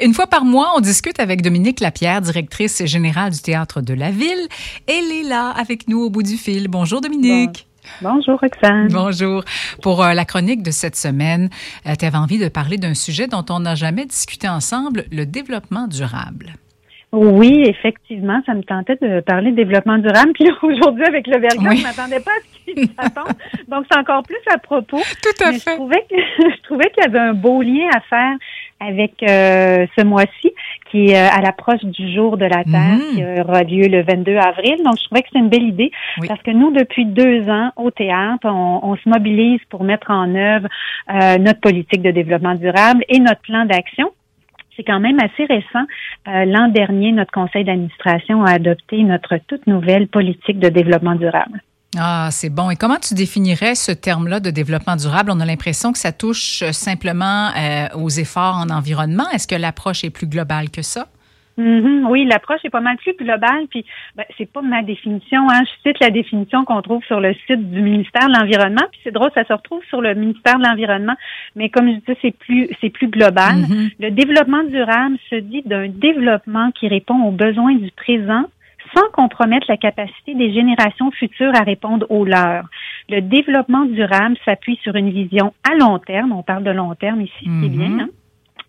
Une fois par mois, on discute avec Dominique Lapierre, directrice générale du Théâtre de la Ville. Elle est là avec nous au bout du fil. Bonjour Dominique. Bonjour Roxane. Bonjour. Pour euh, la chronique de cette semaine, euh, tu avais envie de parler d'un sujet dont on n'a jamais discuté ensemble, le développement durable. Oui, effectivement, ça me tentait de parler de développement durable. Puis aujourd'hui, avec le verglas, je ne m'attendais pas à ce qu'il s'attende. Donc, c'est encore plus à propos. Tout à fait. Je trouvais, que, je trouvais qu'il y avait un beau lien à faire avec euh, ce mois-ci, qui est euh, à l'approche du jour de la Terre, Mhm. qui aura lieu le 22 avril. Donc, je trouvais que c'est une belle idée Oui. parce que nous, depuis deux ans, au théâtre, on, on se mobilise pour mettre en œuvre euh, notre politique de développement durable et notre plan d'action. C'est quand même assez récent. Euh, L'an dernier, notre conseil d'administration a adopté notre toute nouvelle politique de développement durable. Ah, c'est bon. Et comment tu définirais ce terme-là de développement durable? On a l'impression que ça touche simplement euh, aux efforts en environnement. Est-ce que l'approche est plus globale que ça? Mhm, oui, l'approche est pas mal plus globale. Puis, ben, c'est pas ma définition. Hein. Je cite la définition qu'on trouve sur le site du ministère de l'environnement. Puis c'est drôle, ça se retrouve sur le ministère de l'environnement. Mais comme je disais, c'est plus c'est plus global. Mhm. Le développement durable se dit d'un développement qui répond aux besoins du présent sans compromettre la capacité des générations futures à répondre aux leurs. Le développement durable s'appuie sur une vision à long terme, on parle de long terme ici, c'est Mhm. bien, hein,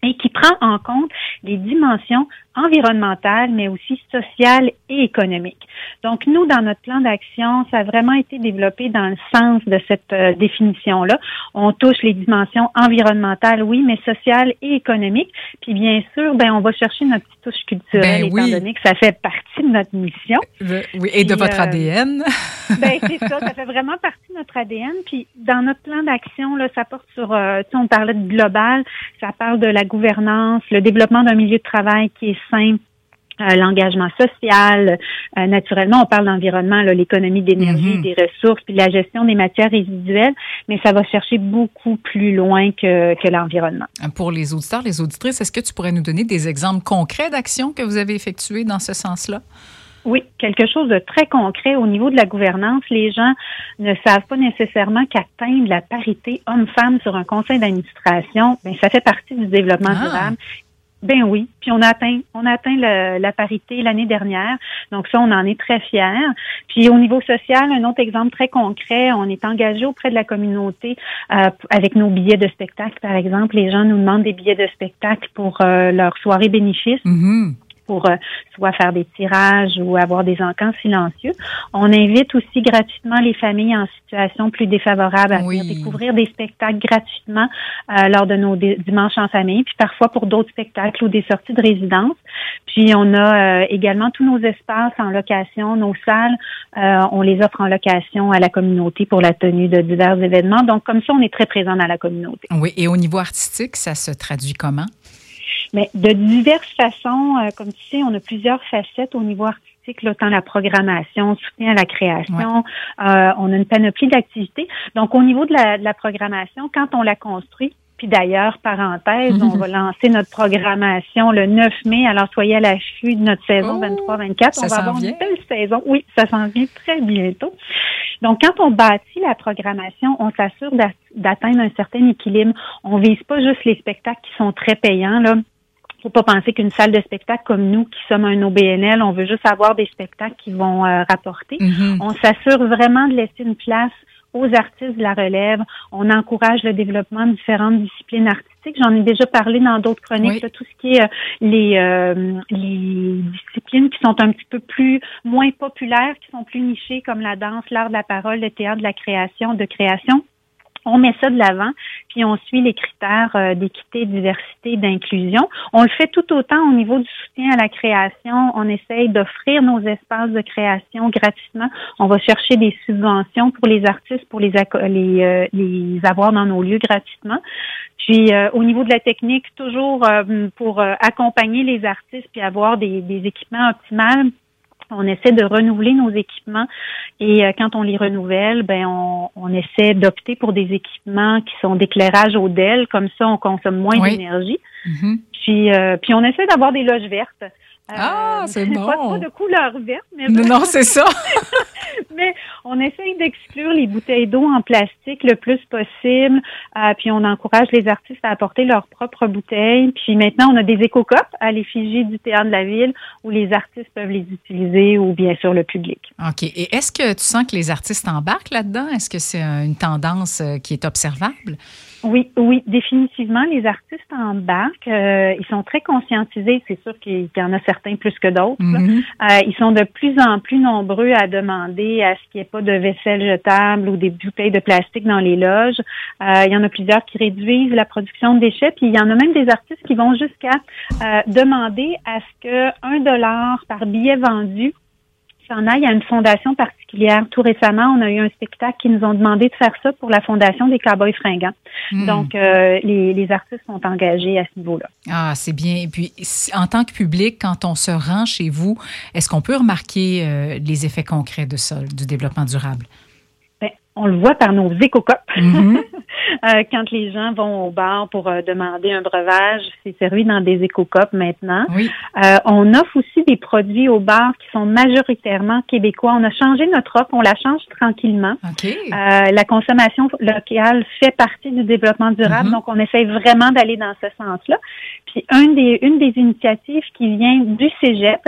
et qui prend en compte les dimensions environnementales, mais aussi sociales et économiques. Donc, nous, dans notre plan d'action, ça a vraiment été développé dans le sens de cette euh, définition-là. On touche les dimensions environnementales, oui, mais sociales et économiques. Puis, bien sûr, ben, on va chercher notre petite touche culturelle, Ben étant oui. donné que ça fait partie de notre mission. Le- oui, et de Puis, votre euh, ADN. Ben c'est ça, ça fait vraiment partie de notre ADN. Puis dans notre plan d'action, là, ça porte sur, euh, tu sais, on parlait de global, ça parle de la gouvernance, le développement d'un milieu de travail qui est sain. euh, l'engagement social, euh, naturellement, on parle d'environnement, l'économie d'énergie, Mhm. des ressources, puis la gestion des matières résiduelles, mais ça va chercher beaucoup plus loin que, que l'environnement. Pour les auditeurs, les auditrices, est-ce que tu pourrais nous donner des exemples concrets d'actions que vous avez effectuées dans ce sens-là? Oui, quelque chose de très concret au niveau de la gouvernance. Les gens ne savent pas nécessairement qu'atteindre la parité homme-femme sur un conseil d'administration, ben ça fait partie du développement Ah. durable. Ben oui, puis on a atteint, on a atteint le- la parité l'année dernière, donc ça on en est très fiers. Puis au niveau social, un autre exemple très concret, on est engagé auprès de la communauté euh, avec nos billets de spectacle, par exemple. Les gens nous demandent des billets de spectacle pour euh, leur soirée bénéfice Mhm. Pour euh, soit faire des tirages ou avoir des encans silencieux. On invite aussi gratuitement les familles en situation plus défavorable à Oui. venir découvrir des spectacles gratuitement euh, lors de nos dimanches en famille, puis parfois pour d'autres spectacles ou des sorties de résidence. Puis on a euh, également tous nos espaces en location, nos salles, on les offre en location à la communauté pour la tenue de divers événements. Donc comme ça, on est très présent dans la communauté. Oui, et au niveau artistique, ça se traduit comment? Mais de diverses façons, euh, comme tu sais, on a plusieurs facettes au niveau artistique, là, tant la programmation, soutien à la création, euh, on a une panoplie d'activités. Donc, au niveau de la, de la programmation, quand on la construit, puis d'ailleurs, parenthèse, on va lancer notre programmation le 9 mai. Alors, soyez à l'affût de notre saison Oh, 23-24. ça On va avoir vient. une belle saison. Oui, ça s'en vient très bientôt. Donc, quand on bâtit la programmation, on s'assure d'a- d'atteindre un certain équilibre. On vise pas juste les spectacles qui sont très payants, là faut pas penser qu'une salle de spectacle comme nous, qui sommes un OBNL, on veut juste avoir des spectacles qui vont euh, rapporter. Mhm. On s'assure vraiment de laisser une place aux artistes de la relève. On encourage le développement de différentes disciplines artistiques. J'en ai déjà parlé dans d'autres chroniques. Oui. là, tout ce qui est euh, les, euh, les disciplines qui sont un petit peu plus moins populaires, qui sont plus nichées, comme la danse, l'art de la parole, le théâtre de la création, de création. On met ça de l'avant, puis on suit les critères euh, d'équité, diversité, d'inclusion. On le fait tout autant au niveau du soutien à la création. On essaye d'offrir nos espaces de création gratuitement. On va chercher des subventions pour les artistes, pour les, euh, avoir dans nos lieux gratuitement. Puis euh, au niveau de la technique, toujours pour accompagner les artistes puis avoir des, des équipements optimales. On essaie de renouveler nos équipements et euh, quand on les renouvelle, ben on, on essaie d'opter pour des équipements qui sont d'éclairage au DEL, comme ça on consomme moins Oui. d'énergie. Mm-hmm. Puis, puis on essaie d'avoir des loges vertes. Ah, c'est bon. Pas, de couleur verte, mais non, c'est ça. on essaye d'exclure les bouteilles d'eau en plastique le plus possible. Euh, puis on encourage les artistes à apporter leurs propres bouteilles. Puis maintenant, on a des éco-copes à l'effigie du théâtre de la ville où les artistes peuvent les utiliser ou bien sûr le public. OK. Et est-ce que tu sens que les artistes embarquent là-dedans? Est-ce que c'est une tendance euh, qui est observable? Oui, oui, définitivement. Les artistes embarquent. Euh, ils sont très conscientisés. C'est sûr qu'il y en a certains plus que d'autres. Mm-hmm. Euh, ils sont de plus en plus nombreux à demander à ce qu'il n'y ait pas de vaisselle jetable ou des bouteilles de plastique dans les loges. Euh, il y en a plusieurs qui réduisent la production de déchets. Puis il y en a même des artistes qui vont jusqu'à demander à ce que un dollar par billet vendu s'en aille à une fondation particulière. Tout récemment, on a eu un spectacle qui nous ont demandé de faire ça pour la fondation des Cowboys fringants. Hmm. Donc, euh, les, les, artistes sont engagés à ce niveau-là. Ah, c'est bien. Et puis, en tant que public, quand on se rend chez vous, est-ce qu'on peut remarquer euh, les effets concrets de ça, du développement durable? On le voit par nos éco-copes. Mm-hmm. Euh, quand les gens vont au bar pour euh, demander un breuvage, c'est servi dans des éco-copes maintenant. Euh, on offre aussi des produits au bar qui sont majoritairement québécois. On a changé notre offre, on la change tranquillement. la consommation locale fait partie du développement durable, mm-hmm. donc on essaie vraiment d'aller dans ce sens-là. Puis une des, une des initiatives qui vient du Cégep,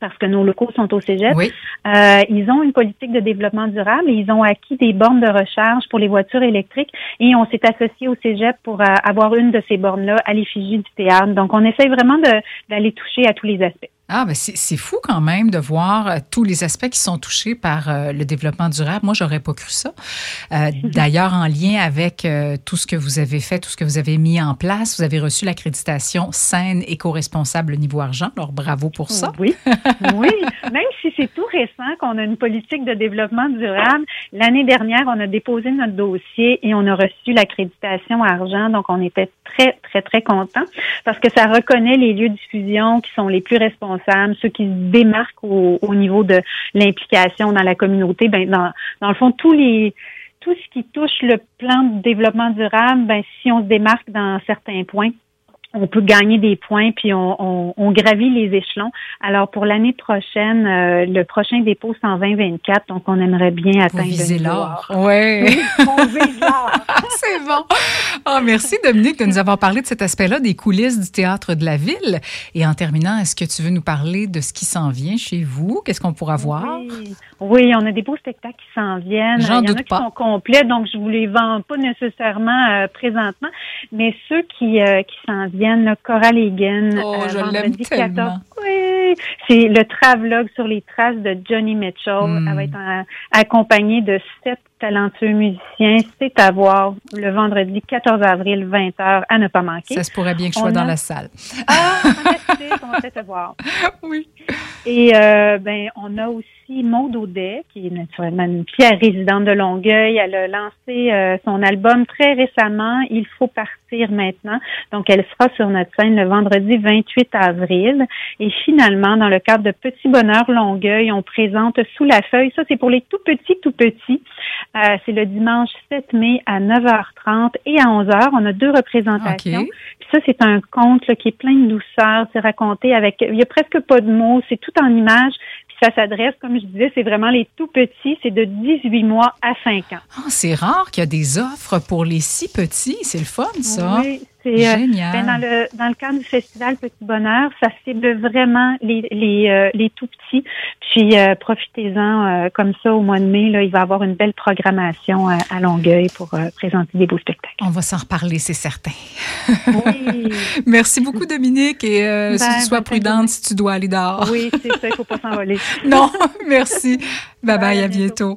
parce que nos locaux sont au Cégep. Euh, ils ont une politique de développement durable et ils ont acquis des bornes de recharge pour les voitures électriques et on s'est associé au Cégep pour euh, avoir une de ces bornes-là à l'effigie du théâtre. Donc, on essaye vraiment d'aller toucher à tous les aspects. Ah, ben c'est fou quand même de voir euh, tous les aspects qui sont touchés par euh, le développement durable. Moi, j'aurais pas cru ça. Euh, d'ailleurs, en lien avec tout ce que vous avez fait, tout ce que vous avez mis en place, vous avez reçu l'accréditation saine, éco-responsable niveau argent. Alors, bravo pour ça. Oui, oui. Même si c'est tout récent qu'on a une politique de développement durable, l'année dernière, on a déposé notre dossier et on a reçu l'accréditation argent. Donc, on était très, très, très contents parce que ça reconnaît les lieux de diffusion qui sont les plus responsables ceux qui se démarquent au, niveau de l'implication dans la communauté, ben dans, dans le fond, tous les tout ce qui touche le plan de développement durable, ben si on se démarque dans certains points, on peut gagner des points, puis on, on, gravit les échelons. Alors, pour l'année prochaine, euh, le prochain dépôt, c'est en 2024, donc on aimerait bien atteindre le l'or. Oui. c'est bon. Oh, merci, Dominique, de nous avoir parlé de cet aspect-là des coulisses du théâtre de la ville. Et en terminant, est-ce que tu veux nous parler de ce qui s'en vient chez vous? Qu'est-ce qu'on pourra voir? Oui. on a des beaux spectacles qui s'en viennent. J'en Il y en a qui sont complets, donc je vous les vends pas nécessairement euh, présentement, mais ceux qui, euh, qui s'en viennent le Coral Egan. Oh, euh, je l'aime tellement. Oui, c'est le travelogue sur les traces de Johnny Mitchell. Hmm. Elle va être accompagnée de sept talentueux musiciens. C'est à voir le vendredi 14 avril, 20h, à ne pas manquer. Ça se pourrait bien que je sois dans la salle. Ah, on va te voir. Oui. Et euh, ben, on a aussi Maud Audet, qui est naturellement une pierre résidente de Longueuil. Elle a lancé euh, son album très récemment, Il faut partir maintenant. Donc, elle sera sur notre scène le vendredi 28 avril. Et finalement, dans le cadre de Petit Bonheur Longueuil, on présente Sous la feuille. Ça, c'est pour les tout petits, tout petits. Euh, c'est le dimanche 7 mai à 9h30 et à 11h. On a deux représentations. Puis ça, c'est un conte qui est plein de douceur. C'est raconté avec, il y a presque pas de mots. C'est tout en images ça s'adresse, comme je disais, c'est vraiment les tout petits, c'est de 18 mois à 5 ans. Ah, c'est rare qu'il y a des offres pour les si petits, c'est le fun ça. Oui, c'est euh. Ben, dans le dans le cadre du festival Petit Bonheur, ça cible vraiment les les, euh, les tout petits. Puis euh, profitez-en comme ça au mois de mai là, il va y avoir une belle programmation à Longueuil pour présenter des beaux spectacles. On va s'en reparler, c'est certain. Oui. Merci beaucoup Dominique et ben, sois ben, prudente si tu dois aller dehors. Oui, c'est ça, il faut pas s'envoler. non, merci. bye, bye à bientôt.